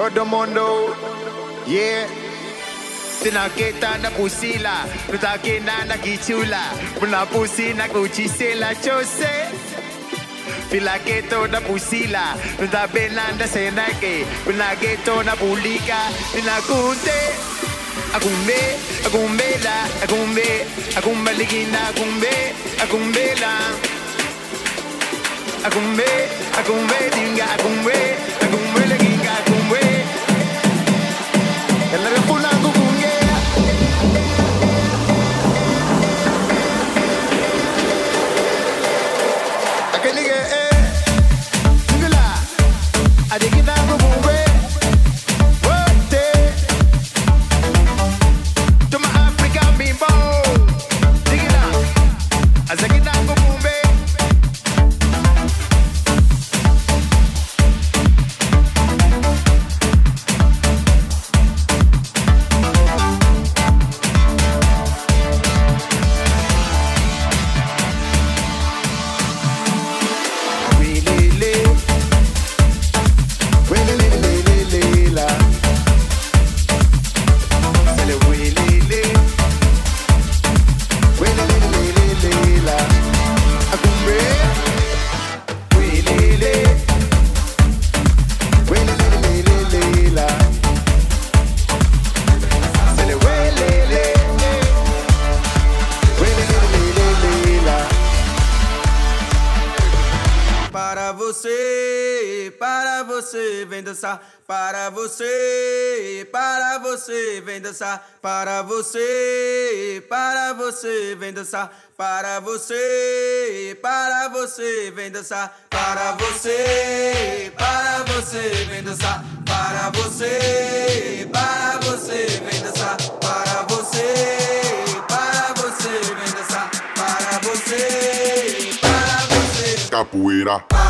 Todo mundo, yeah. Tunaketa na pusila, tutakena na kichula, muna pusi na kuchisela chose. Filaketo na pusila, tutabena na senake, pinageto na pulika, pinakunte. Agumbe, agumbela, agumbe, agumbaligina, agumbe, agumbela. Agumbe, agumbe, dinga, agumbe. agumbe En el vem dançar para você, para você, vem dançar para você, para você, vem dançar para você, para você, vem dançar para você, para você, vem dançar para você, para você, vem dançar para você, para você, vem para você, capoeira.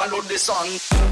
Balloon this song.